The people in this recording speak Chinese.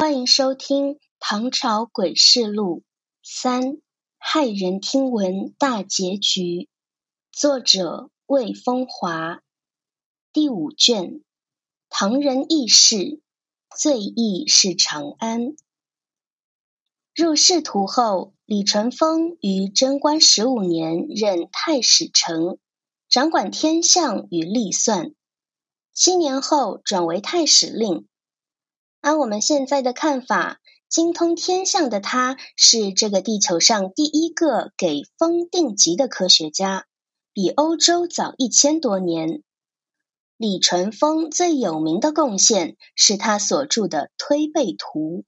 欢迎收听《唐朝诡事录》三骇人听闻大结局，作者魏风华，第五卷。唐人轶事，最易是长安。入仕途后，李淳风于贞观十五年任太史丞，掌管天象与历算。七年后转为太史令。按我们现在的看法，精通天象的他是这个地球上第一个给风定级的科学家，比欧洲早一千多年。李淳风最有名的贡献是他所著的《推背图》，